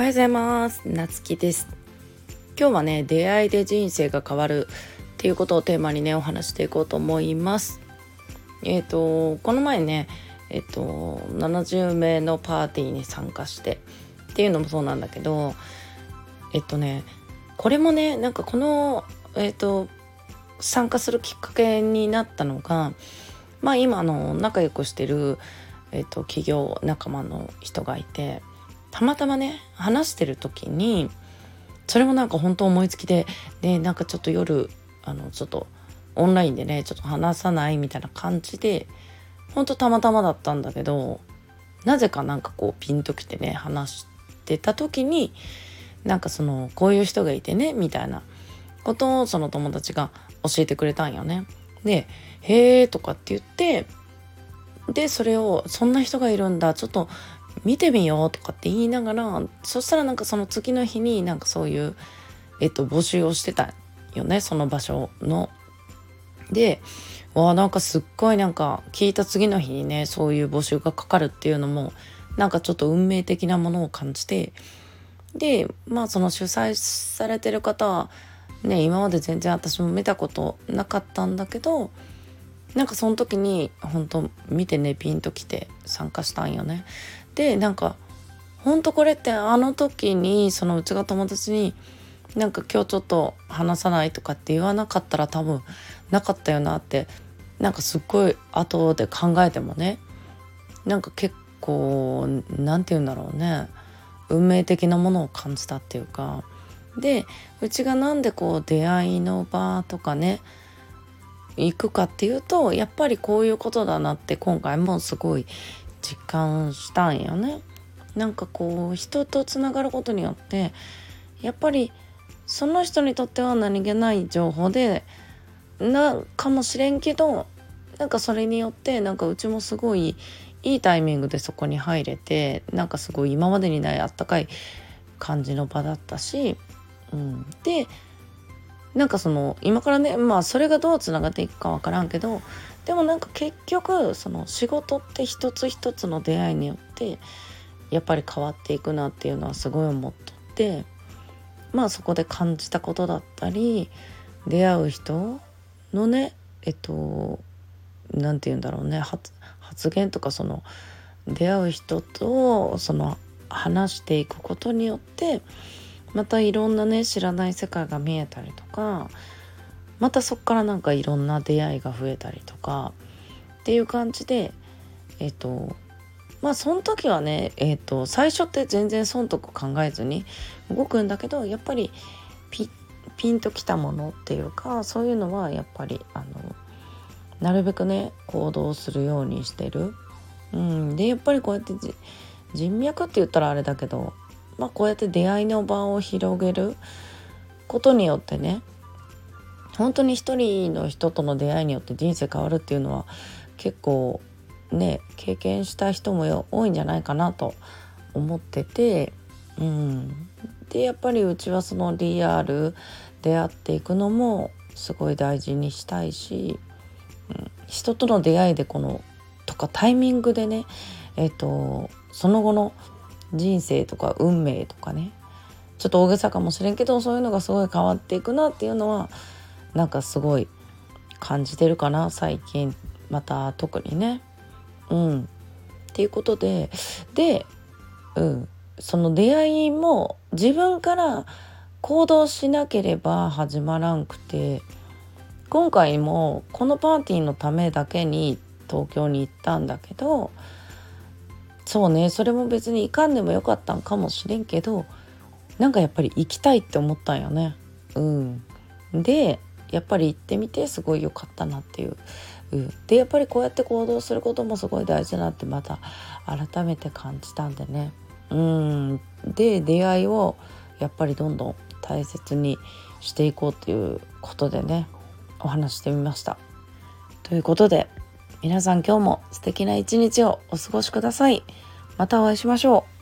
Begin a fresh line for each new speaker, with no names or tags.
おはようございます。なつきです。今日はね出会いで人生が変わるっていうことをテーマにねお話していこうと思います。えっ、ー、とこの前ねえっ、ー、と70名のパーティーに参加してっていうのもそうなんだけどえっとねこれもねなんかこのえっと参加するきっかけになったのがまあ今の仲良くしてるえっと、企業仲間の人がいてたまたまね話してる時にそれもなんか本当思いつきででなんかちょっと夜あのちょっとオンラインでねちょっと話さないみたいな感じで本当たまたまだったんだけどなぜかなんかこうピンときてね話してた時になんかそのこういう人がいてねみたいなことをその友達が教えてくれたんよね。で「へえ」とかって言ってでそれをそんな人がいるんだちょっと見てみようとかって言いながらそしたらなんかその次の日になんかそういう、えっと、募集をしてたよねその場所の。でわなんかすっごいなんか聞いた次の日にねそういう募集がかかるっていうのもなんかちょっと運命的なものを感じてでまあその主催されてる方はね今まで全然私も見たことなかったんだけどなんかその時に本当見てねピンときて参加したんよね。でなんか本当これってあの時にそのうちが友達になんか今日ちょっと話さないとかって言わなかったら多分なかったよなってなんかすっごい後で考えてもねなんか結構何て言うんだろうね運命的なものを感じたっていうかでうちがなんでこう出会いの場とかね行くかっていうとやっぱりこういうことだなって今回もすごい実感したんよね。なんかこう人とつながることによってやっぱりその人にとっては何気ない情報でなかもしれんけどなんかそれによってなんかうちもすごいいいタイミングでそこに入れてなんかすごい今までにないあったかい感じの場だったし、うん、でなんかその今からねまあそれがどうつながっていくか分からんけどでもなんか結局その仕事って一つ一つの出会いによってやっぱり変わっていくなっていうのはすごい思っとってまあそこで感じたことだったり出会う人のねえっと何て言うんだろうね発言とかその出会う人とその話していくことによってまたいろんなね知らない世界が見えたりとかまたそっからなんかいろんな出会いが増えたりとかっていう感じでえっ、とまあその時はねえっ、と最初って全然損得考えずに動くんだけどやっぱりピピンときたものっていうかそういうのはやっぱりあのなるべくね行動するようにしてる。うん、でやっぱりこうやって人脈って言ったらあれだけどまあ、こうやって出会いの場を広げることによってね本当に一人の人との出会いによって人生変わるっていうのは結構ね経験した人も多いんじゃないかなと思ってて、うん、でやっぱりうちはそのリアル出会っていくのもすごい大事にしたいし、うん、人との出会いでこのとかタイミングでねえっ、とその後の人生とか運命とかね。ちょっと大げさかもしれんけどそういうのがすごい変わっていくなっていうのはなんかすごい感じてるかな最近。また特にね。うん、っていうことでで、うん、その出会いも自分から行動しなければ始まらんくて今回もこのパーティーのためだけに東京に行ったんだけどそうねそれも別に行かんでもよかったんかもしれんけどなんかやっぱり行きたいって思ったんよね。うん、でやっぱり行ってみてすごい良かったなっていう。うん、でやっぱりこうやって行動することもすごい大事だなってまた改めて感じたんでね。うん、で出会いをやっぱりどんどん大切にしていこうということでねお話してみました。ということで皆さん今日も素敵な一日をお過ごしください。またお会いしましょう。